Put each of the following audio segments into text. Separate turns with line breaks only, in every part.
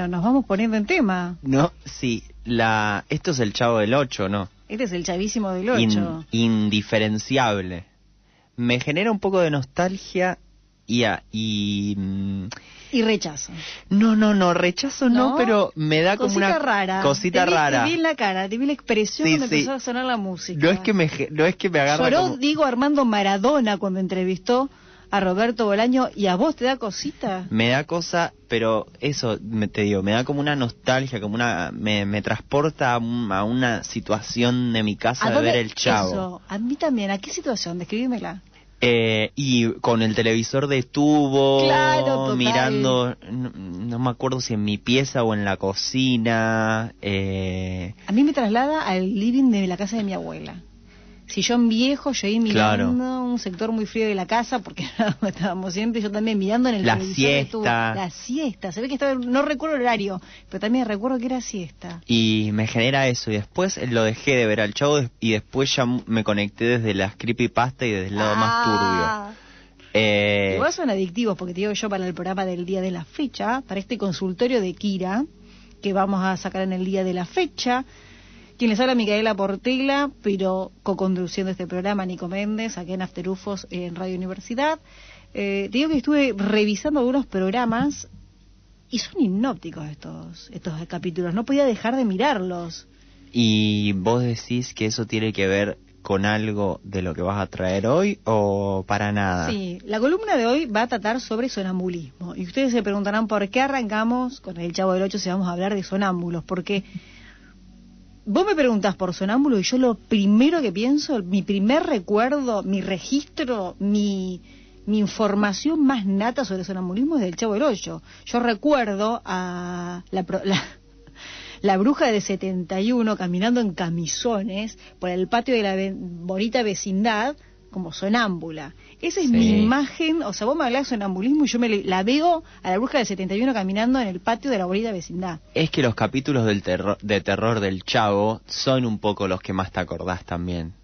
Bueno, nos vamos poniendo en tema.
No, sí, la, esto es el chavo del 8, ¿no?
Este es el chavísimo del 8.
indiferenciable. Me genera un poco de nostalgia y... y mm,
y rechazo.
No, no, no, rechazo no, pero me da como una
rara.
cosita rara.
Te vi en la cara, te vi la expresión cuando empezó a sonar la música.
No es que me, no es que me agarra
Lloró, digo, Armando Maradona cuando entrevistó a Roberto Bolaño y a vos te da cosita.
Me da cosa, pero eso me, te digo, me da como una nostalgia, como una me, me transporta a, una situación de mi casa de ver el chavo. Eso,
a mí también, ¿a qué situación? Describímela.
Eh, y con el televisor de tubo, mirando, no, me acuerdo si en mi pieza o en la cocina. Eh...
A mí me traslada al living de la casa de mi abuela sillón viejo, yo ahí mirando un sector muy frío de la casa, porque estábamos siempre, yo también mirando en el
La siesta.
La siesta, se ve que estaba, no recuerdo el horario, pero también recuerdo que era siesta.
Y me genera eso, y después lo dejé de ver al chavo, y después ya me conecté desde las creepypasta y desde el lado más ah. turbio.
Eh... Igual son adictivos, porque te digo yo para el programa del día de la fecha, para este consultorio de Kira, que vamos a sacar en el día de la fecha, quien les habla, Micaela Portela, pero co-conduciendo este programa, Nico Méndez, aquí en Afterufos, en Radio Universidad. Eh, te digo que estuve revisando algunos programas y son hipnóticos estos, estos capítulos, no podía dejar de mirarlos.
¿Y vos decís que eso tiene que ver con algo de lo que vas a traer hoy o para nada?
Sí, la columna de hoy va a tratar sobre sonambulismo. Y ustedes se preguntarán por qué arrancamos con el Chavo del Ocho si vamos a hablar de sonámbulos, porque Vos me preguntás por sonámbulo y yo lo primero que pienso, mi primer recuerdo, mi registro, mi, mi información más nata sobre sonambulismo es del Chavo del Ocho. Yo recuerdo a la, la, la bruja de 71 caminando en camisones por el patio de la bonita vecindad como sonámbula. Esa es mi imagen, o sea, vos me hablás de sonambulismo y yo me la veo a la bruja del 71 caminando en el patio de la bonita vecindad.
Es que los capítulos del terror, de terror del Chavo son un poco los que más te acordás también.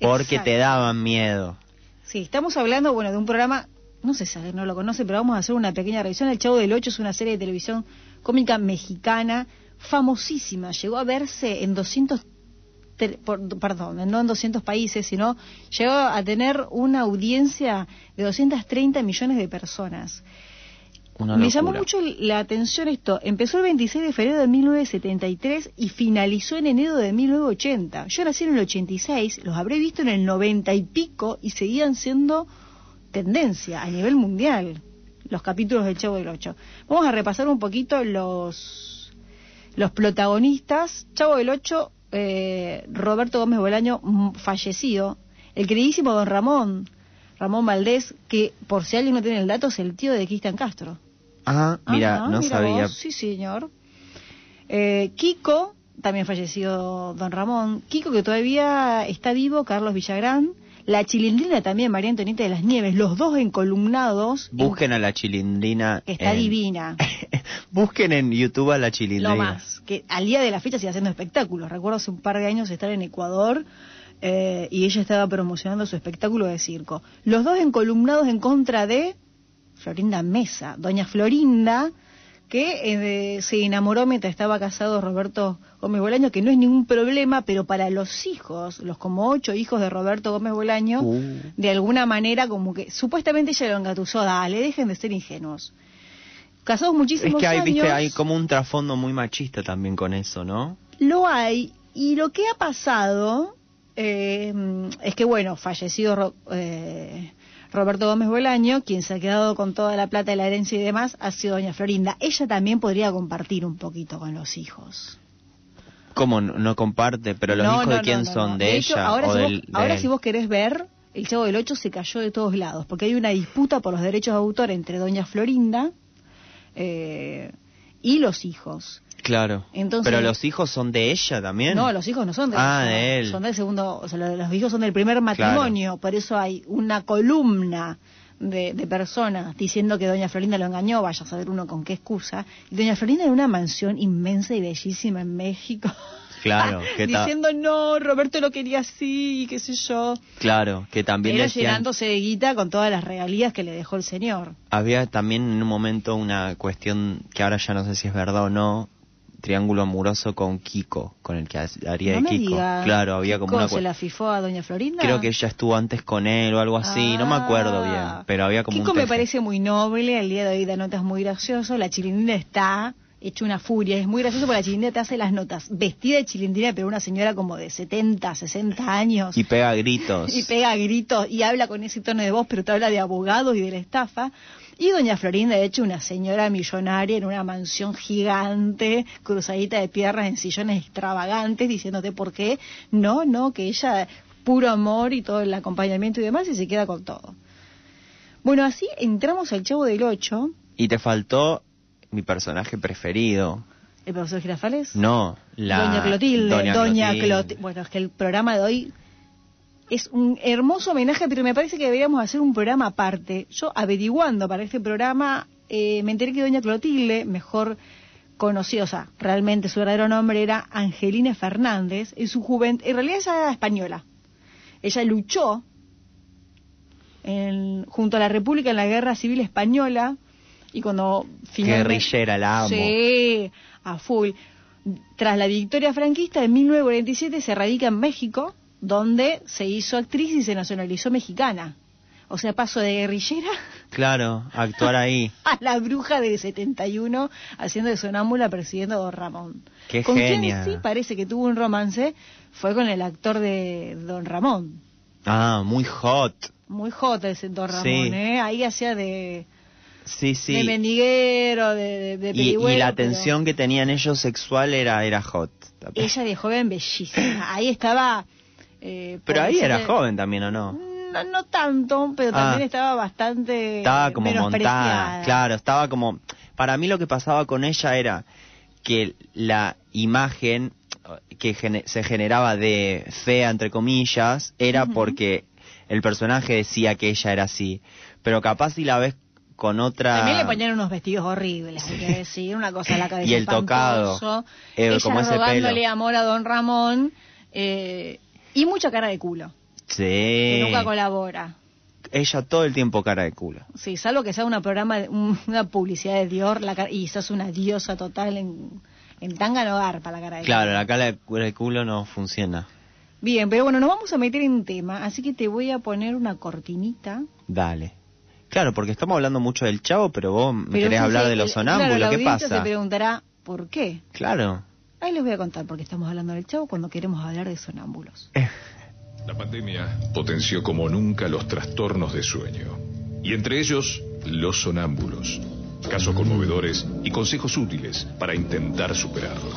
Porque te daban miedo.
Sí, estamos hablando, bueno, de un programa, no sé si no lo conoce, pero vamos a hacer una pequeña revisión. El Chavo del Ocho es una serie de televisión cómica mexicana famosísima. Llegó a verse en 200 perdón, no en 200 países, sino llegó a tener una audiencia de 230 millones de personas. Me llamó mucho la atención esto. Empezó el 26 de febrero de 1973 y finalizó en enero de 1980. Yo nací en el 86, los habré visto en el 90 y pico y seguían siendo tendencia a nivel mundial los capítulos del Chavo del Ocho. Vamos a repasar un poquito los, los protagonistas. Chavo del Ocho eh, Roberto Gómez Bolaño mm, fallecido, el queridísimo don Ramón, Ramón Valdés, que por si alguien no tiene el dato es el tío de Cristian Castro.
Ah, mira, no sabía.
sí, señor. Eh, Kiko, también fallecido don Ramón. Kiko, que todavía está vivo, Carlos Villagrán. La chilindrina también, María Antonieta de las Nieves, los dos encolumnados.
Busquen a la chilindrina.
está divina.
Busquen en YouTube a la chilindrina.
Lo más, que al día de la fecha sigue haciendo espectáculos. Recuerdo hace un par de años estar en Ecuador eh, y ella estaba promocionando su espectáculo de circo. Los dos encolumnados en contra de Florinda Mesa. Doña Florinda que eh, se enamoró mientras estaba casado Roberto Gómez Bolaño, que no es ningún problema, pero para los hijos, los como ocho hijos de Roberto Gómez Bolaño, uh. de alguna manera como que supuestamente ella lo engatusó, dale, dejen de ser ingenuos. Casados muchísimos
Es que
hay,
Viste, hay como un trasfondo muy machista también con eso, ¿no?
Lo hay, y lo que ha pasado eh, es que, bueno, fallecido... Eh, Roberto Gómez Bolaño, quien se ha quedado con toda la plata de la herencia y demás, ha sido doña Florinda. Ella también podría compartir un poquito con los hijos.
¿Cómo no comparte? ¿Pero los hijos de quién son? ¿De, ella?
ahora, si, vos, ahora si vos querés ver, el Chavo del Ocho se cayó de todos lados, porque hay una disputa por los derechos de autor entre doña Florinda eh, y los hijos.
Claro. pero los hijos son de ella también.
No, los hijos no son de
ah, de él.
Son del segundo, o sea, los hijos son del primer matrimonio, por eso hay una columna de, personas diciendo que doña Florinda lo engañó, vaya a saber uno con qué excusa. Y doña Florinda en una mansión inmensa y bellísima en México.
Claro,
diciendo no, Roberto lo quería así, y qué sé yo.
Claro, que también
Era
decían...
llenándose de guita con todas las regalías que le dejó el señor.
Había también en un momento una cuestión que ahora ya no sé si es verdad o no, triángulo amoroso con Kiko, con el que haría
no
de Kiko.
Diga.
Claro, había como una
se la fifó a doña Florinda?
Creo que ella estuvo antes con él o algo así, no me acuerdo bien,
Ah.
pero había como
Kiko
un
me parece muy noble, al día de hoy da notas muy gracioso, la chilindrina está hecho una furia, es muy gracioso porque la chilindrina te hace las notas, vestida de chilindrina, pero una señora como de 70, 60 años.
Y pega gritos.
y pega gritos y habla con ese tono de voz, pero te habla de abogados y de la estafa. Y doña Florinda, de hecho, una señora millonaria en una mansión gigante, cruzadita de piernas en sillones extravagantes, diciéndote por qué. No, no, que ella, puro amor y todo el acompañamiento y demás, y se queda con todo. Bueno, así entramos al Chavo del Ocho.
Y te faltó mi personaje preferido.
¿El profesor Girafales?
No, la...
Doña Clotilde.
Doña Clotilde.
Cloti- Bueno, es que el programa de hoy es un hermoso homenaje, pero me parece que deberíamos hacer un programa aparte. Yo averiguando para este programa, eh, me enteré que Doña Clotilde, mejor conocida, o sea, realmente su verdadero nombre era Angelina Fernández, en su juventud, en realidad ella era española. Ella luchó en- junto a la República en la Guerra Civil Española y cuando finalmente...
Guerrillera, la amo.
Sí, a full. Tras la victoria franquista de 1947 se radica en México, donde se hizo actriz y se nacionalizó mexicana. O sea, pasó de guerrillera
Claro, actuar ahí.
a la bruja del 71 haciendo de sonámbula persiguiendo a Don Ramón.
Qué
con
genia.
quien sí parece que tuvo un romance fue con el actor de Don Ramón.
Ah, muy hot.
Muy hot ese Don Ramón,
Sí.
¿eh? Ahí hacía de,
Sí, sí.
de mendiguero, de, de, de
y, la
pero-
tensión que tenían ellos sexual era, era hot.
Ella de joven bellísima. Ahí estaba. eh,
Pero ahí era joven también, ¿o no?
No, no tanto, pero
Ah.
también estaba bastante.
Estaba como montada, claro, estaba como... Para mí lo que pasaba con ella era que la imagen que gene- se generaba de fea, entre comillas, era porque el personaje decía que ella era así. Pero capaz si la ves con otra...
También le ponían unos vestidos horribles, hay que decir, una cosa a la cabeza.
Y el tocado, eh,
Ella
como ese
rogándole
pelo.
amor a Don Ramón eh, y mucha cara de culo,
Sí.
que nunca colabora.
Ella todo el tiempo cara de culo.
Sí, salvo que sea una programa, una publicidad de Dior la y sos una diosa total en, en tanga no garpa la cara de
Claro,
culo.
la cara de cu- de culo no funciona.
Bien, pero bueno, nos vamos a meter en un tema, así que te voy a poner una cortinita.
Dale. Claro, porque estamos hablando mucho del chavo, pero vos me
Pero
querés hablar de los
claro,
sonámbulos.
la
¿Qué
audiencia
pasa?
se preguntará, ¿por qué?
Claro.
Ahí les voy a contar por qué estamos hablando del chavo cuando queremos hablar de sonámbulos.
La pandemia potenció como nunca los trastornos de sueño. Y entre ellos, los sonámbulos. Casos conmovedores y consejos útiles para intentar superarlo.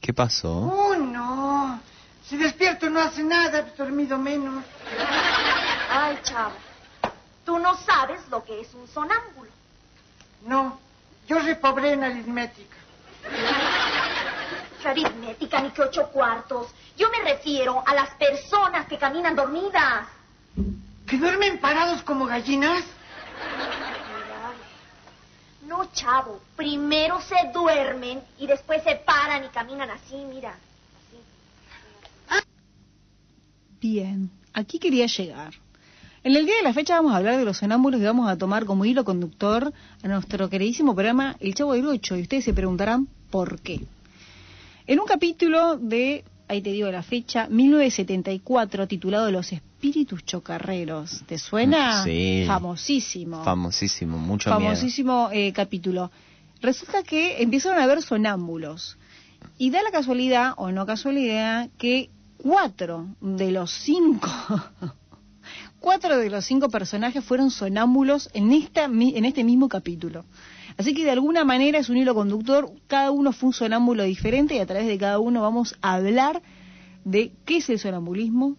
¿Qué pasó?
Si despierto no hace nada, he dormido menos.
Ay, chavo, tú no sabes lo que es un sonámbulo.
No, yo repobré en aritmética.
¿Qué aritmética ni que ocho cuartos? Yo me refiero a las personas que caminan dormidas.
¿Que duermen parados como gallinas?
No, chavo, primero se duermen y después se paran y caminan así, mira. Así.
Bien, aquí quería llegar. En el día de la fecha vamos a hablar de los sonámbulos y vamos a tomar como hilo conductor a nuestro queridísimo programa El Chavo del Ocho. Y ustedes se preguntarán por qué. En un capítulo de, ahí te digo la fecha, 1974, titulado Los Espíritus Chocarreros. ¿Te suena?
Sí.
Famosísimo.
Famosísimo, mucho miedo.
famosísimo eh, capítulo. Resulta que empezaron a haber sonámbulos. Y da la casualidad, o no casualidad, que cuatro de los cinco, cuatro de los cinco personajes fueron sonámbulos en, esta, en este mismo capítulo. Así que de alguna manera es un hilo conductor, cada uno fue un sonámbulo diferente y a través de cada uno vamos a hablar de qué es el sonambulismo,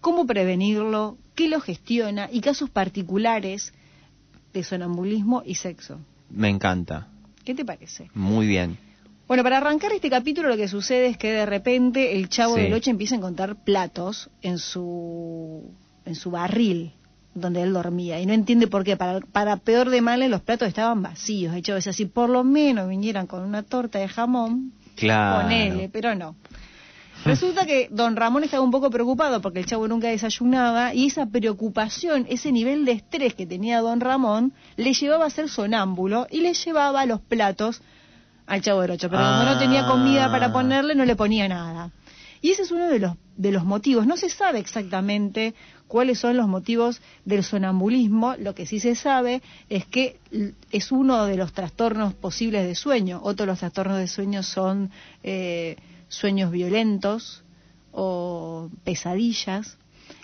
cómo prevenirlo, qué lo gestiona y casos particulares de sonambulismo y sexo.
Me encanta.
¿Qué te parece?
Muy bien.
Bueno, para arrancar este capítulo lo que sucede es que de repente el chavo
Sí.
del ocho empieza a encontrar platos en su en su barril. donde él dormía y no entiende por qué. Para, para peor de mal, los platos estaban vacíos. De hecho, si por lo menos vinieran con una torta de jamón,
Claro.
ponele, pero no. Resulta que don Ramón estaba un poco preocupado porque el chavo nunca desayunaba y esa preocupación, ese nivel de estrés que tenía don Ramón, le llevaba a ser sonámbulo y le llevaba los platos al chavo del ocho. Pero como no tenía comida para
Ah.
ponerle, no le ponía nada. Y ese es uno de los, de los motivos. No se sabe exactamente cuáles son los motivos del sonambulismo. Lo que sí se sabe es que es uno de los trastornos posibles de sueño. Otros de los trastornos de sueño son eh, sueños violentos o pesadillas,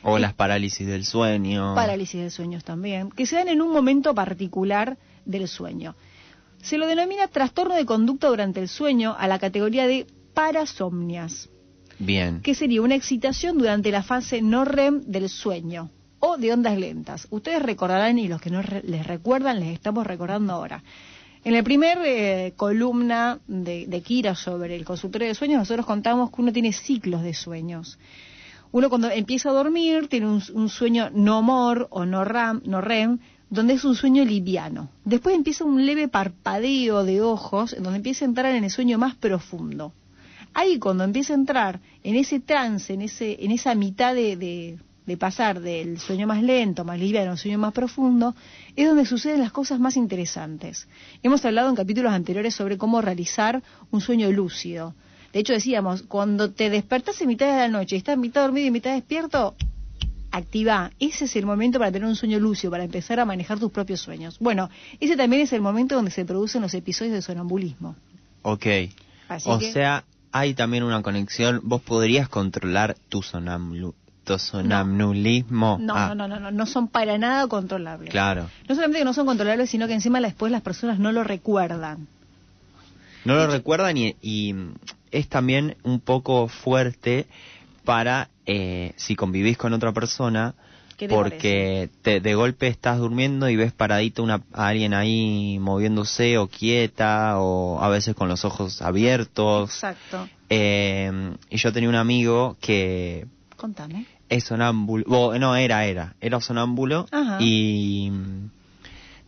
O las parálisis del sueño.
parálisis de sueños también, que se dan en un momento particular del sueño. Se lo denomina trastorno de conducta durante el sueño a la categoría de parasomnias
Bien.
que sería una excitación durante la fase no REM del sueño o de ondas lentas. Ustedes recordarán y los que no re- les recuerdan les estamos recordando ahora. En la primer eh, columna de, de Kira sobre el consultorio de sueños nosotros contamos que uno tiene ciclos de sueños. Uno cuando empieza a dormir tiene un, un sueño no MOR o no, RAM, no REM, donde es un sueño liviano. Después empieza un leve parpadeo de ojos, donde empieza a entrar en el sueño más profundo. Ahí cuando empieza a entrar en ese trance, en, ese, en esa mitad de, de- de pasar del sueño más lento, más liviano, al sueño más profundo, es donde suceden las cosas más interesantes. Hemos hablado en capítulos anteriores sobre cómo realizar un sueño lúcido. De hecho decíamos, cuando te despertás en mitad de la noche estás mitad dormido y mitad despierto, activa. Ese es el momento para tener un sueño lúcido, para empezar a manejar tus propios sueños. Bueno, ese también es el momento donde se producen los episodios de sonambulismo.
Ok.
Así
o
que-
sea, hay también una conexión. ¿Vos podrías controlar tu, sonambu- tu sonambulismo?
No,
Ah,
no, no, no, no, no son para nada controlables.
Claro.
No solamente que no son controlables, sino que encima después las personas no lo recuerdan.
No lo recuerdan y, y es también un poco fuerte para eh, si convivís con otra persona
¿Qué te
porque te, de golpe estás durmiendo y ves paradito una, a alguien ahí moviéndose o quieta o a veces con los ojos abiertos.
Exacto.
Eh, y yo tenía un amigo que
Contame.
es sonámbulo, no era, era, era sonámbulo
Ajá.
y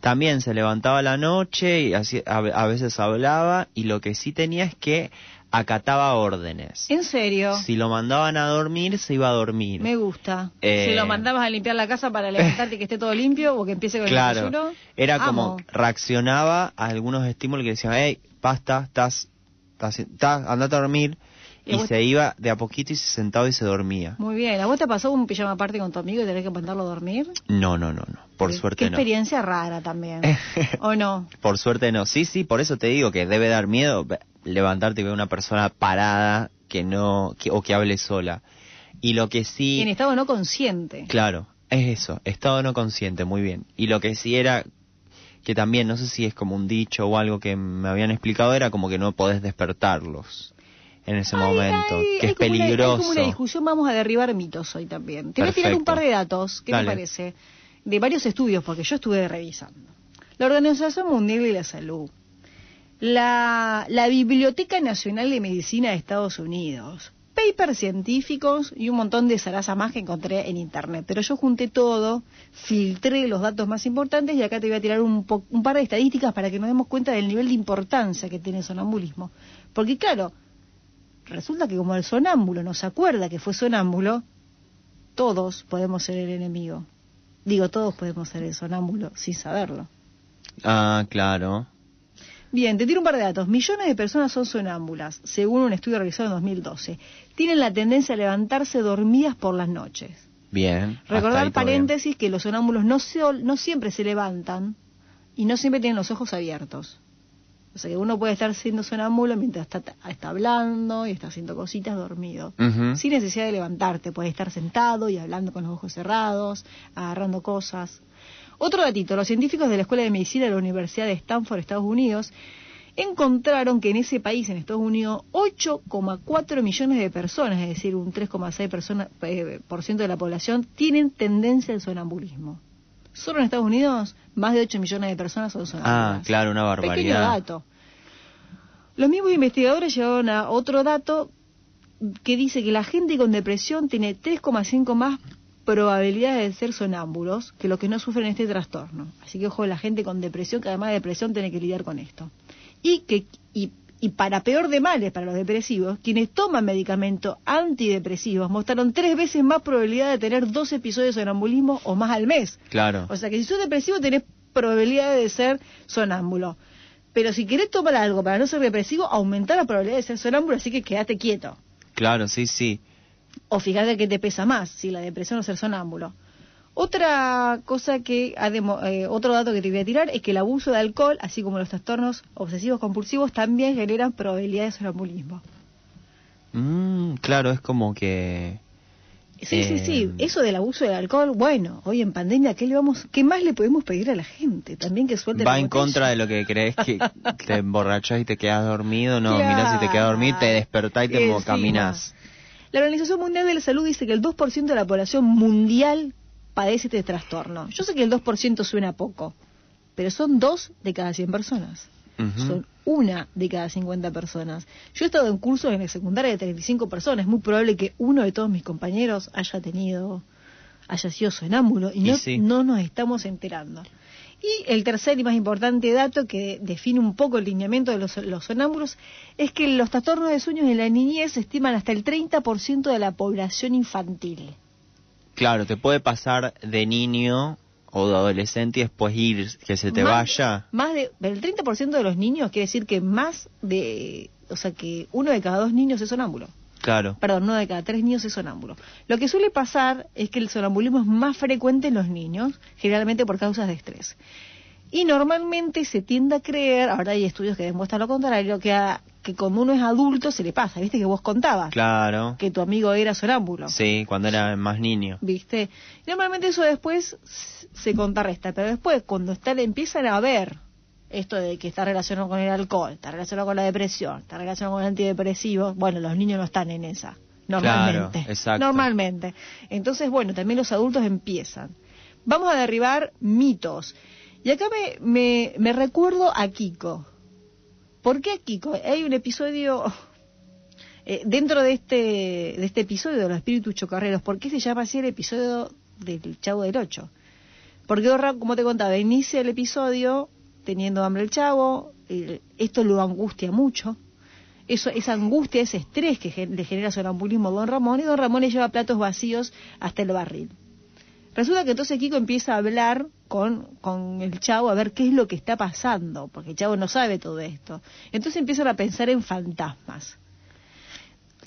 también se levantaba a la noche y así, a, a veces hablaba y lo que sí tenía es que acataba órdenes.
¿En serio?
Si lo mandaban a dormir, se iba a dormir.
Me gusta.
Eh,
Si lo mandabas a limpiar la casa para levantarte y que esté todo limpio o que empiece con
Claro,
el desayuno.
era
amo.
como reaccionaba a algunos estímulos que decían, hey, basta, estás, estás, estás- andate a dormir.
Y
se iba de a poquito y se sentaba y se dormía.
Muy bien. ¿A vos te pasó un pijama aparte con tu amigo y tenés que mandarlo a dormir?
No, no, no, no. Por
Qué-
suerte
Qué
no.
experiencia rara también. ¿O no?
Por suerte no. Sí, sí, por eso te digo que debe dar miedo levantarte y ver una persona parada que no que, o que hable sola. Y lo que sí,
En estado no consciente.
claro, es eso, estado no consciente, muy bien. Y lo que sí era que también no sé si es como un dicho o algo que me habían explicado era como que no podés despertarlos en ese
Ay,
momento,
ay,
que es
como una- hay
peligroso.
como una discusión, vamos a derribar mitos hoy también. Te voy a tirar un par de datos, ¿qué
Dale.
te parece? De varios estudios, porque yo estuve revisando. La Organización Mundial de la Salud, la, la Biblioteca Nacional de Medicina de Estados Unidos, papers científicos y un montón de zaraza más que encontré en internet. Pero yo junté todo, filtré los datos más importantes y acá te voy a tirar un, po- un par de estadísticas para que nos demos cuenta del nivel de importancia que tiene el sonambulismo. Porque claro, resulta que como el sonámbulo no se acuerda que fue sonámbulo, todos podemos ser el enemigo. Digo, todos podemos ser el sonámbulo sin saberlo.
Ah, claro.
Bien, te tiro un par de datos. Millones de personas son sonámbulas, según un estudio realizado en 2012. Tienen la tendencia a levantarse dormidas por las noches.
Bien.
Recordar
bien.
paréntesis que los sonámbulos no, se- no siempre se levantan y no siempre tienen los ojos abiertos. O sea que uno puede estar siendo sonámbulo mientras está, está hablando y está haciendo cositas dormido. Sin necesidad de levantarte, puedes estar sentado y hablando con los ojos cerrados, agarrando cosas. Otro datito, los científicos de la Escuela de Medicina de la Universidad de Stanford, Estados Unidos, encontraron que en ese país, en Estados Unidos, 8,4 millones de personas, es decir, un 3,6% persona- eh, de la población, tienen tendencia al sonambulismo. Solo en Estados Unidos, más de 8 millones de personas son sonámbulas.
Ah, claro, una
Pequeño
barbaridad.
dato. Los mismos investigadores llevaron a otro dato que dice que la gente con depresión tiene 3,5 más probabilidades de ser sonámbulos que los que no sufren este trastorno. Así que ojo, la gente con depresión, que además de depresión tiene que lidiar con esto. Y que y, y para peor de males para los depresivos, quienes toman medicamentos antidepresivos mostraron tres veces más probabilidad de tener dos episodios de sonambulismo o más al mes.
Claro.
O sea que si sos depresivo tenés probabilidad de ser sonámbulo. Pero si querés tomar algo para no ser depresivo, aumenta la probabilidad de ser sonámbulo, así que quédate quieto.
Claro, sí, sí.
O fíjate que te pesa más, si la depresión o ser sonámbulo. Otra cosa que, ha eh, otro dato que te voy a tirar es que el abuso de alcohol, así como los trastornos obsesivos compulsivos, también generan probabilidad de sonambulismo.
Mm, claro, es como que...
Sí, sí, sí.
Eh,
Eso del abuso del alcohol, bueno, hoy en pandemia, ¿qué, le vamos, ¿qué más le podemos pedir a la gente? También que suelte
Va en
botella.
contra de lo que crees que te emborrachás y te quedas dormido. No, mira, si te quedas dormido, te despertás y te caminas.
La Organización Mundial de la Salud dice que el 2% de la población mundial padece este trastorno. Yo sé que el 2% suena poco, pero son dos de cada 100 personas. Son una de cada 50 personas. Yo he estado en cursos en la secundaria de 35 personas. Es muy probable que uno de todos mis compañeros haya tenido, haya sido sonámbulo y
Y
no,
sí.
no nos estamos enterando. Y el tercer y más importante dato que define un poco el lineamiento de los, los sonámbulos es que los trastornos de sueños en la niñez se estiman hasta el 30% de la población infantil.
Claro, te puede pasar de niño o de adolescente y después ir, que se te
Más-
vaya.
Más de, el 30% de los niños quiere decir que más de, o sea que uno de cada dos niños es sonámbulo.
Claro.
Perdón, uno de cada tres niños es sonámbulo. Lo que suele pasar es que el sonambulismo es más frecuente en los niños, generalmente por causas de estrés. Y normalmente se tiende a creer, ahora hay estudios que demuestran lo contrario, que, a- que cuando uno es adulto se le pasa. ¿Viste que vos contabas?
Claro.
Que tu amigo era sonámbulo.
Sí, cuando era más niño.
¿Viste? Y normalmente eso después se contrarresta, pero después cuando están, empiezan a ver esto de que está relacionado con el alcohol, está relacionado con la depresión, está relacionado con el antidepresivo, bueno, los niños no están en esa, normalmente.
Claro, exacto.
Normalmente. Entonces, bueno, también los adultos empiezan. Vamos a derribar mitos. Y acá me, me, me recuerdo a Kiko. ¿Por qué a Kiko? Hay un episodio eh, dentro de este, de este episodio de los espíritus chocarreros, ¿por qué se llama así el episodio del Chavo del Ocho? Porque, como te contaba, inicia el episodio teniendo hambre el Chavo, eh, esto lo angustia mucho, eso, esa angustia, ese estrés que le genera sonambulismo a Don Ramón, y Don Ramón le lleva platos vacíos hasta el barril. Resulta que entonces Kiko empieza a hablar con, con el chavo a ver qué es lo que está pasando, porque el chavo no sabe todo esto. Entonces empiezan a pensar en fantasmas.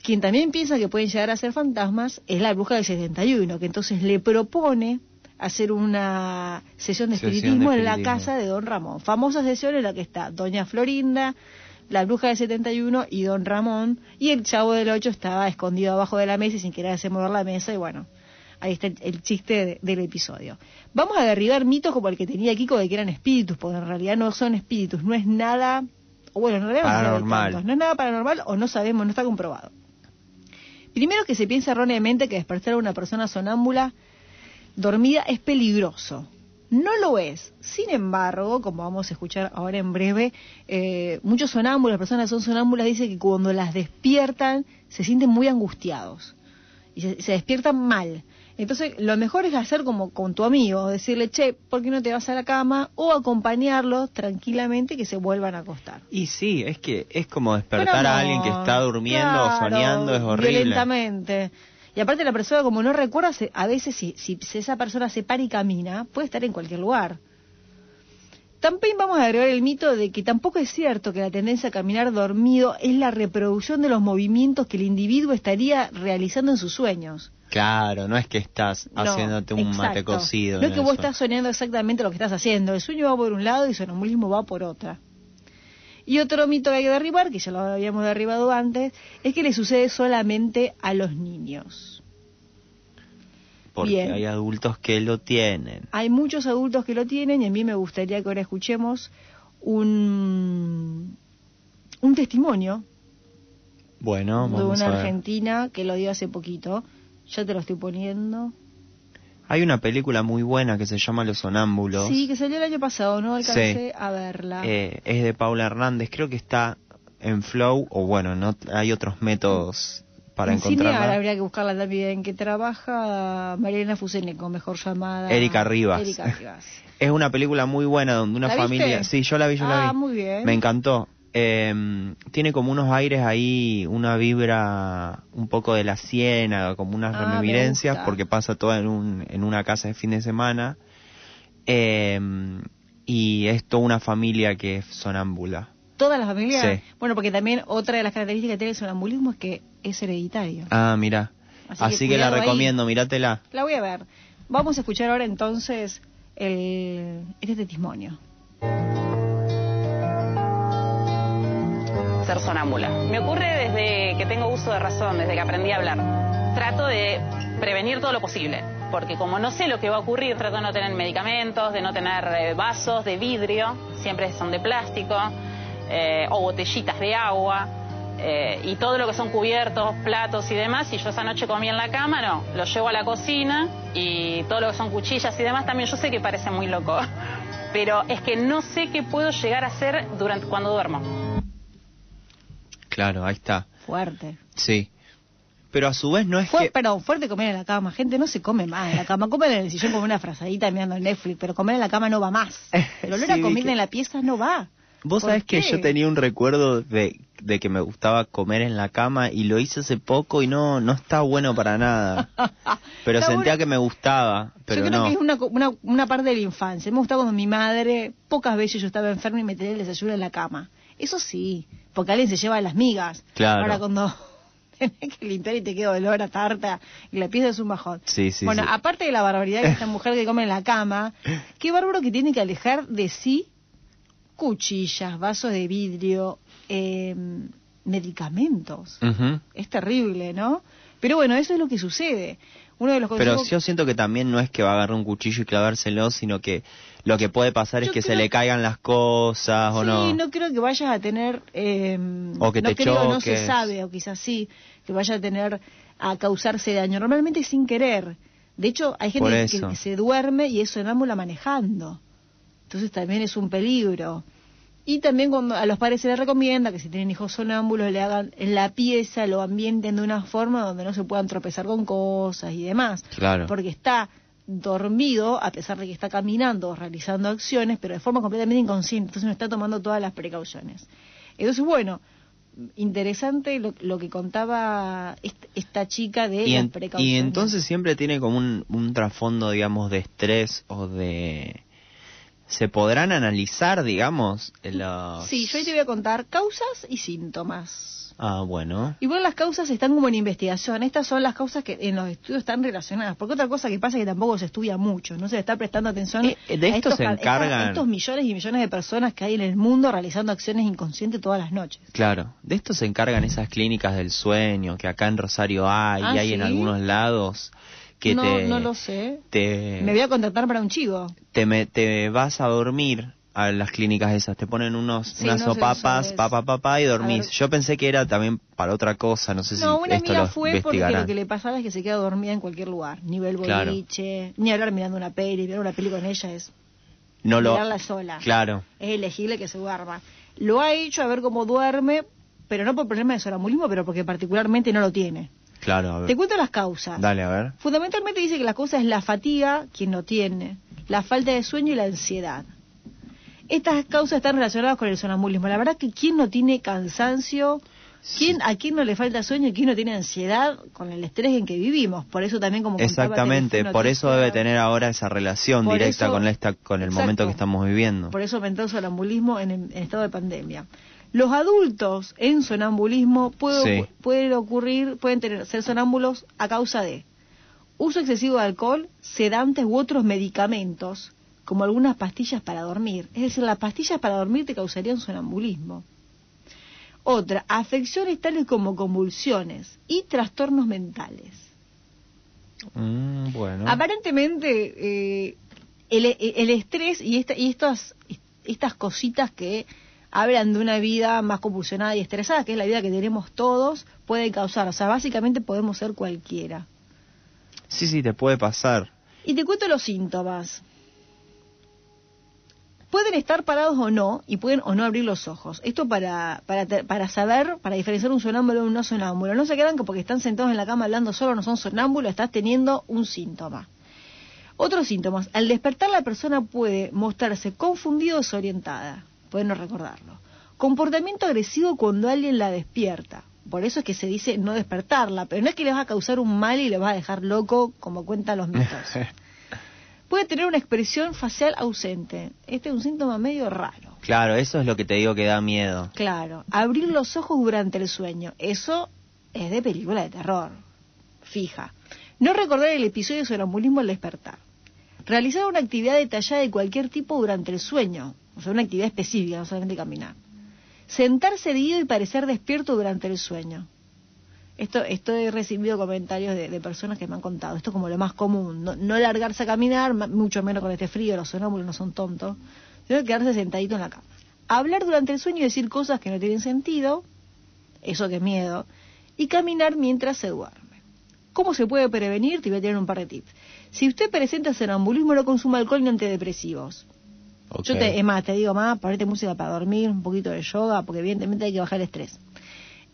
Quien también piensa que pueden llegar a ser fantasmas es la bruja del 71, que entonces le propone hacer una sesión de
Sesión de
espiritismo en la casa de Don Ramón. Famosa sesión en la que está Doña Florinda, la bruja del 71 y Don Ramón, y el chavo del 8 estaba escondido abajo de la mesa y sin querer hacer mover la mesa, y bueno, ahí está el, el chiste de- del episodio. Vamos a derribar mitos como el que tenía Kiko de que eran espíritus, porque en realidad no son espíritus, no es nada, o bueno, en realidad no
Paranormal.
tanto, no es nada paranormal o no sabemos, no está comprobado. Primero que se piensa erróneamente que despertar a una persona sonámbula dormida es peligroso. No lo es. Sin embargo, como vamos a escuchar ahora en breve, eh, muchos sonámbulos, personas que son sonámbulas, dicen que cuando las despiertan se sienten muy angustiados y se, se despiertan mal. Entonces, lo mejor es hacer como con tu amigo, decirle, che, ¿por qué no te vas a la cama? O acompañarlos tranquilamente que se vuelvan a acostar.
Y sí, es que es como despertar a alguien que está durmiendo o soñando, es horrible.
Violentamente. Y aparte la persona como no recuerda, a veces si, si esa persona se para y camina, puede estar en cualquier lugar. También vamos a agregar el mito de que tampoco es cierto que la tendencia a caminar dormido es la reproducción de los movimientos que el individuo estaría realizando en sus sueños.
Claro, no es que estás
No,
haciendo un mate cocido.
No es que vos estás soñando exactamente lo que estás haciendo. El sueño va por un lado y el sonambulismo va por otra. Y otro mito que hay que derribar, que ya lo habíamos derribado antes, es que le sucede solamente a los niños.
Porque
Bien.
hay adultos que lo tienen.
Hay muchos adultos que lo tienen y a mí me gustaría que ahora escuchemos un, un testimonio
Bueno,
de una
a ver.
argentina que lo dio hace poquito. Ya te lo estoy poniendo.
Hay una película muy buena que se llama Los Sonámbulos.
Sí, que salió el año pasado, no alcancé
Sí.
a verla.
Eh, es de Paula Hernández, creo que está en Flow, o bueno, no hay otros métodos para
en
encontrarla.
habría que buscarla también, que trabaja Mariana Fuseneco, mejor llamada.
Erika Rivas.
Erika Rivas.
Es una película muy buena donde una
¿La viste?
familia... Sí, yo la vi, yo la
Ah,
vi.
muy bien.
Me encantó. Eh, tiene como unos aires ahí, una vibra un poco de la ciénaga, como unas
Ah,
reminiscencias, porque pasa toda en, un, en una casa de fin de semana. Eh, y es toda una familia que es sonámbula.
¿Todas las familias?
Sí.
Bueno, porque también otra de las características que tiene el sonambulismo es que es hereditario.
Ah, mira.
Así
Así,
que
que, la
cuidado ahí.
recomiendo, míratela.
La voy a ver. Vamos a escuchar ahora entonces el, este testimonio.
Sonámbula. Me ocurre desde que tengo uso de razón, desde que aprendí a hablar. Trato de prevenir todo lo posible, porque como no sé lo que va a ocurrir, trato de no tener medicamentos, de no tener eh, vasos de vidrio, siempre son de plástico, eh, o botellitas de agua, eh, y todo lo que son cubiertos, platos y demás, si yo esa noche comí en la cama, no, lo llevo a la cocina y todo lo que son cuchillas y demás, también yo sé que parece muy loco, pero es que no sé qué puedo llegar a hacer durante cuando duermo.
Claro, ahí está.
Fuerte.
Sí. Pero a su vez no es
Fue,
que...
Pero fuerte comer en la cama. Gente, no se come más en la cama. Comen en el sillón como una frazadita mirando el Netflix, pero comer en la cama no va más. El olor
Sí,
a comida
que-
en la pieza no va.
Vos
¿Por
sabés que yo tenía un recuerdo de, de que me gustaba comer en la cama y lo hice hace poco y no no está bueno para nada. Pero
Está
sentía
bueno.
que me gustaba, pero
yo creo
no.
que es una, una, una parte de la infancia. Me gustaba cuando mi madre, pocas veces yo estaba enferma y me tenía el desayuno en la cama. Eso sí, porque alguien se lleva las migas.
Claro.
Ahora cuando tenés que limpiar y te queda olor a tarta y la pieza es un bajón.
Sí, sí,
bueno,
sí.
aparte de la barbaridad que esta mujer que come en la cama, qué bárbaro que tiene que alejar de sí cuchillas, vasos de vidrio, eh, medicamentos.
Ujú.
Es terrible, ¿no? Pero bueno, eso es lo que sucede. Uno de los
Pero yo siento que también no es que va a agarrar un cuchillo y clavárselo, sino que lo que puede pasar
Yo
es que se le caigan las cosas o
sí,
no.
no creo que vayas a tener, eh,
O que
no
te
creo, no se sabe, o quizás sí, que vaya a tener, a causarse daño. Normalmente sin querer. De hecho, hay gente que se duerme y es sonámbula manejando. Entonces también es un peligro. Y también cuando a los padres se les recomienda que si tienen hijos sonámbulos le hagan en la pieza, lo ambienten de una forma donde no se puedan tropezar con cosas y demás.
Claro.
Porque está dormido, a pesar de que está caminando o realizando acciones, pero de forma completamente inconsciente, entonces no está tomando todas las precauciones. Entonces, bueno, interesante lo, lo que contaba est- esta chica de
y,
las
en-
precauciones.
y entonces siempre tiene como un, un trasfondo, digamos, de estrés o de... ¿Se podrán analizar, digamos, los...
Sí, yo ahí te voy a contar causas y síntomas.
Ah, bueno.
Igual las causas están como en investigación. Estas son las causas que en los estudios están relacionadas. Porque otra cosa que pasa es que tampoco se estudia mucho. No se le está prestando atención
Eh, de
a
esto
estos,
se
ca-
encargan-
a estos millones y millones de personas que hay en el mundo realizando acciones inconscientes todas las noches.
Claro, de esto se encargan esas clínicas del sueño que acá en Rosario hay
Ah,
y hay en algunos lados que
no,
te,
no lo sé.
te,
Me voy a contactar para un chivo.
te, me- te vas a dormir a las clínicas esas, te ponen unos,
Sí,
unas
no
sopapas, papá, papá y
A
dormís. Yo pensé que era también para otra cosa, no sé si
No, una
esto
amiga
lo
fue porque lo que le pasaba es que se queda dormida en cualquier lugar. Nivel
Claro.
boliche, ni hablar mirando una peli, mirar una peli con ella es
no lo,
mirarla sola.
Claro,
Es elegible que se duerma. Lo ha hecho a ver cómo duerme, pero no por problema de sonambulismo, pero porque particularmente no lo tiene.
Claro, a ver.
Te cuento las causas.
Dale, a ver.
Fundamentalmente dice que la causa es la fatiga, quien no tiene, la falta de sueño y la ansiedad. Estas causas están relacionadas con el sonambulismo. La verdad que quién no tiene cansancio, quién a quién no le falta sueño y quién no tiene ansiedad con el estrés en que vivimos. Por eso también como
Exactamente, por eso debe tener ahora esa relación
Por
directa
eso-
con esta con el
exacto.
momento que estamos viviendo.
Por eso aumentó el sonambulismo en, en estado de pandemia. Los adultos en sonambulismo puede-
Sí.
pueden ocurrir, pueden tener, ser sonámbulos a causa de uso excesivo de alcohol, sedantes u otros medicamentos, como algunas pastillas para dormir. Es decir, las pastillas para dormir te causarían sonambulismo. Otra, afecciones tales como convulsiones y trastornos mentales.
Mm, bueno.
Aparentemente, eh, el, el estrés y, esta, y estas, estas cositas que hablan de una vida más convulsionada y estresada, que es la vida que tenemos todos, pueden causar. O sea, básicamente podemos ser cualquiera.
Sí, sí, te puede pasar.
Y te cuento los síntomas. Pueden estar parados o no, y pueden o no abrir los ojos. Esto para, para, para saber, para diferenciar un sonámbulo de un no sonámbulo. No se quedan que porque están sentados en la cama hablando solo no son sonámbulos, estás teniendo un síntoma. Otros síntomas. Al despertar la persona puede mostrarse confundida o desorientada. No recordarlo. Comportamiento agresivo cuando alguien la despierta. Por eso es que se dice no despertarla, pero no es que le vas a causar un mal y le vas a dejar loco como cuentan los mitos. Puede tener una expresión facial ausente. Este es un síntoma medio raro.
Claro, eso es lo que te digo que da miedo.
Claro, abrir los ojos durante el sueño. Eso es de película de terror. Fija. No recordar el episodio de sonambulismo al despertar. Realizar una actividad detallada de cualquier tipo durante el sueño. O sea, una actividad específica, no solamente caminar. Sentarse erguido y parecer despierto durante el sueño. Esto, esto he recibido comentarios de, personas que me han contado. Esto es como lo más común. No, no largarse a caminar, mucho menos con este frío, los sonámbulos no son tontos, sino quedarse sentadito en la cama. Hablar durante el sueño y decir cosas que no tienen sentido, eso que es miedo, y caminar mientras se duerme. ¿Cómo se puede prevenir? Te voy a tener un par de tips. Si usted presenta sonambulismo, no consuma alcohol ni antidepresivos. Yo te, es más, te digo más, ponete música para dormir, un poquito de yoga, porque evidentemente hay que bajar el estrés.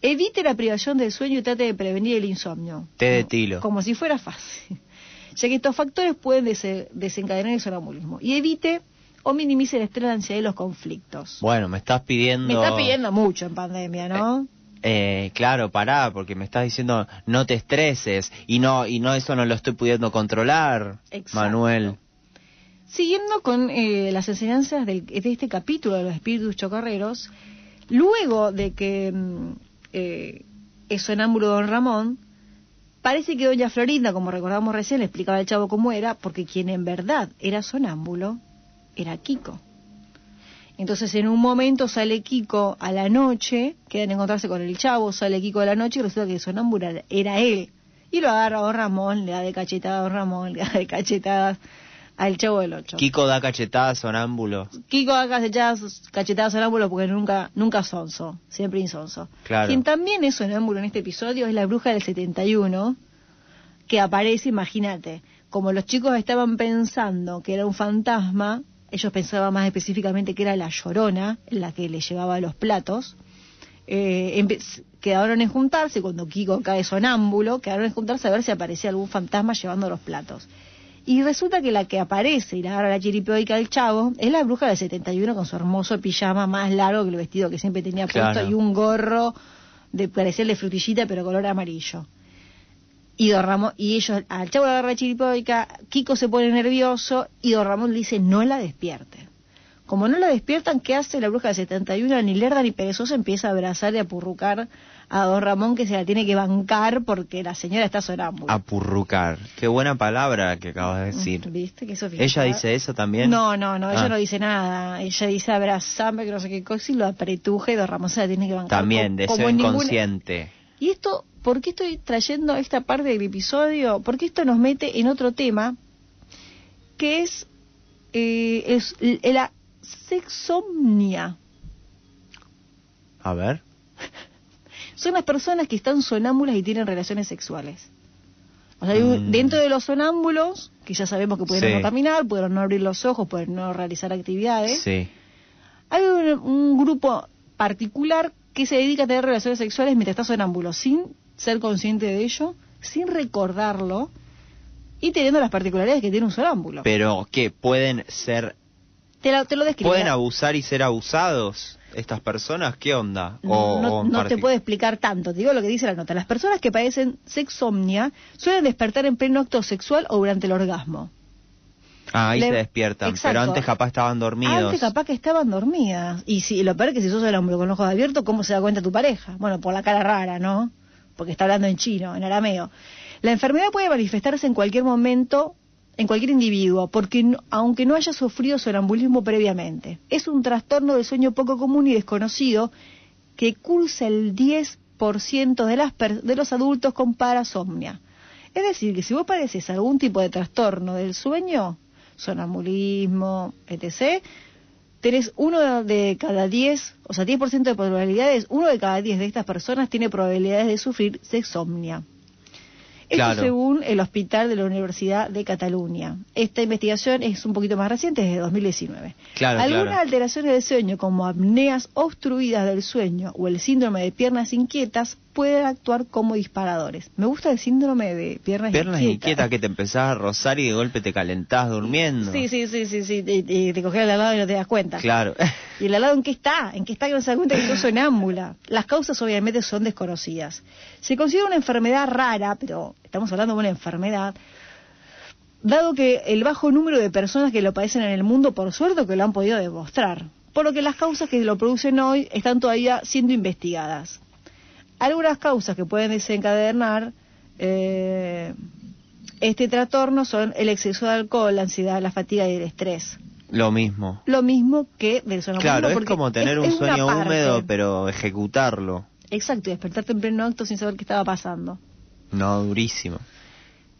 Evite la privación del sueño y trate de prevenir el insomnio.
Té de
Como-
tilo.
Como si fuera fácil. Ya que estos factores pueden dese- desencadenar el sonambulismo. Y evite o minimice el estrés, la ansiedad y los conflictos.
Bueno, me estás pidiendo...
Me está pidiendo mucho en pandemia, ¿no?
Eh, claro, pará, porque me estás diciendo no te estreses y no y no eso no lo estoy pudiendo controlar,
Exacto.
Manuel.
Siguiendo con eh, las enseñanzas del- de este capítulo de los espíritus chocarreros, luego de que mm, eh, es sonámbulo don Ramón, parece que doña Florinda, como recordamos recién, le explicaba al chavo cómo era, porque quien en verdad era sonámbulo era Kiko. Entonces en un momento sale Kiko a la noche, quedan encontrarse con el chavo, sale Kiko a la noche y resulta que era- era él. Y lo agarra a don Ramón, le da de cachetada a don Ramón, le da de cachetadas al chavo del ocho.
Kiko da cachetadas sonámbulo.
Kiko da cachetadas, cachetadas sonámbulo porque nunca, nunca sonso, siempre insonso.
Claro.
Quien también es sonámbulo en este episodio es la bruja del 71, que aparece, imagínate, como los chicos estaban pensando que era un fantasma, ellos pensaban más específicamente que era la llorona, la que le llevaba los platos, eh, quedaron en juntarse, cuando Kiko cae sonámbulo, quedaron en juntarse a ver si aparecía algún fantasma llevando los platos. Y resulta que la que aparece y le agarra la chiripióica al chavo es la bruja del 71 con su hermoso pijama más largo que el vestido que siempre tenía puesto
Claro.
y un gorro de parecer de frutillita pero color amarillo. Y don Ramón, y ellos, al chavo le agarra la chiripióica, Kiko se pone nervioso y don Ramón le dice no la despierte. Como no la despiertan, ¿qué hace la bruja del 71? Ni lerda ni perezosa empieza a abrazar y a apurrucar a don Ramón que se la tiene que bancar porque la señora está sonámbula.
Apurrucar. Qué buena palabra que acabas de decir.
¿Viste? Que
¿Ella dice eso también?
No, no, no, ella
Ah.
no dice nada. Ella dice abrazame, que no sé qué cosa, y lo apretuje y don Ramón se la tiene que bancar.
También, deseo
como ninguna-
inconsciente.
Y esto, ¿por qué estoy trayendo esta parte del episodio? Porque esto nos mete en otro tema, que es, eh, es la sexomnia.
A ver.
Son las personas que están sonámbulas y tienen relaciones sexuales. O sea,
Mm.
dentro de los sonámbulos, que ya sabemos que pueden
Sí.
no caminar, pueden no abrir los ojos, pueden no realizar actividades,
Sí.
hay un, un grupo particular que se dedica a tener relaciones sexuales mientras está sonámbulo, sin ser consciente de ello, sin recordarlo y teniendo las particularidades que tiene un sonámbulo.
Pero ¿qué? ¿Pueden ser
te, lo- te lo describo.
pueden abusar y ser abusados estas personas? ¿Qué onda? O-
no,
o en
no te puedo explicar tanto, te digo lo que dice la nota. Las personas que padecen sexomnia suelen despertar en pleno acto sexual o durante el orgasmo.
Ah, ahí
Le-
se despiertan,
Exacto.
pero antes capaz estaban dormidos.
Antes capaz que estaban dormidas. Y si lo peor es que si sos el hombre con los ojos abiertos, ¿cómo se da cuenta tu pareja? Bueno, por la cara rara, ¿no? Porque está hablando en chino, en arameo. La enfermedad puede manifestarse en cualquier momento, en cualquier individuo, porque aunque no haya sufrido sonambulismo previamente, es un trastorno del sueño poco común y desconocido que cursa el 10% de, las per- de los adultos con parasomnia. Es decir, que si vos padeces algún tipo de trastorno del sueño, sonambulismo, etc., tenés uno de cada 10, o sea, 10% de probabilidades, uno de cada 10 de estas personas tiene probabilidades de sufrir sexomnia. Esto
Claro.
según el hospital de la Universidad de Cataluña. Esta investigación es un poquito más reciente, desde 2019.
Claro,
Algunas
claro.
alteraciones del sueño, como apneas obstruidas del sueño o el síndrome de piernas inquietas, pueden actuar como disparadores. Me gusta el síndrome de piernas,
Piernas
inquietas.
inquietas que te empezás a rozar y de golpe te calentás durmiendo.
Sí, sí, sí, sí, sí, y, y te coges el helado y no te das cuenta.
Claro.
¿Y el helado en qué está? ¿En qué está que no se da cuenta que sos sonámbula? Las causas obviamente son desconocidas. Se considera una enfermedad rara, pero estamos hablando de una enfermedad, dado que el bajo número de personas que lo padecen en el mundo, por suerte que lo han podido demostrar. Por lo que las causas que lo producen hoy están todavía siendo investigadas. Algunas causas que pueden desencadenar eh, este trastorno son el exceso de alcohol, la ansiedad, la fatiga y el estrés.
Lo mismo.
Lo mismo que del sonambulismo.
Claro, es como tener un
es
sueño húmedo, pero ejecutarlo.
Exacto, y despertarte en pleno acto sin saber qué estaba pasando.
No, durísimo.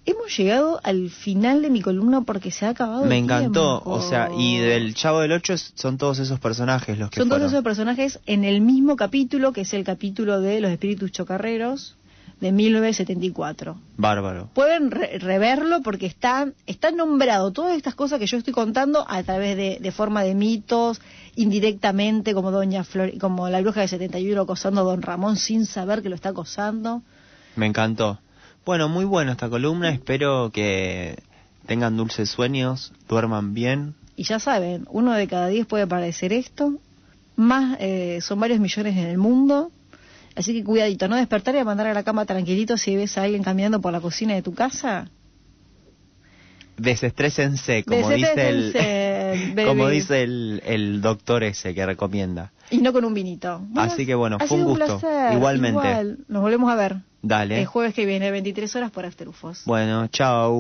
Hemos llegado al final de mi columna porque se ha acabado
Me
el
encantó,
tiempo.
o sea, y del Chavo del Ocho son todos esos personajes los que
Son todos esos personajes en el mismo capítulo, que es el capítulo de Los Espíritus Chocarreros, de 1974.
Bárbaro.
Pueden re- reverlo porque está, está nombrado todas estas cosas que yo estoy contando a través de, de forma de mitos, indirectamente, como Doña Flor, como la bruja de 71 acosando a Don Ramón sin saber que lo está acosando.
Me encantó. Bueno, muy buena esta columna. Espero que tengan dulces sueños, duerman bien.
Y ya saben, uno de cada diez puede padecer esto. Más, eh, son varios millones en el mundo. Así que cuidadito, no despertar y a mandar a la cama tranquilito si ves a alguien caminando por la cocina de tu casa.
Desestrésense, como dice el,
baby.
como dice el, el doctor ese que recomienda.
Y no con un vinito.
Así que bueno, fue un gusto.
placer.
Igualmente.
Igual. Nos volvemos a ver
Dale.
el jueves que viene, 23 horas por Afterufos.
Bueno, chao.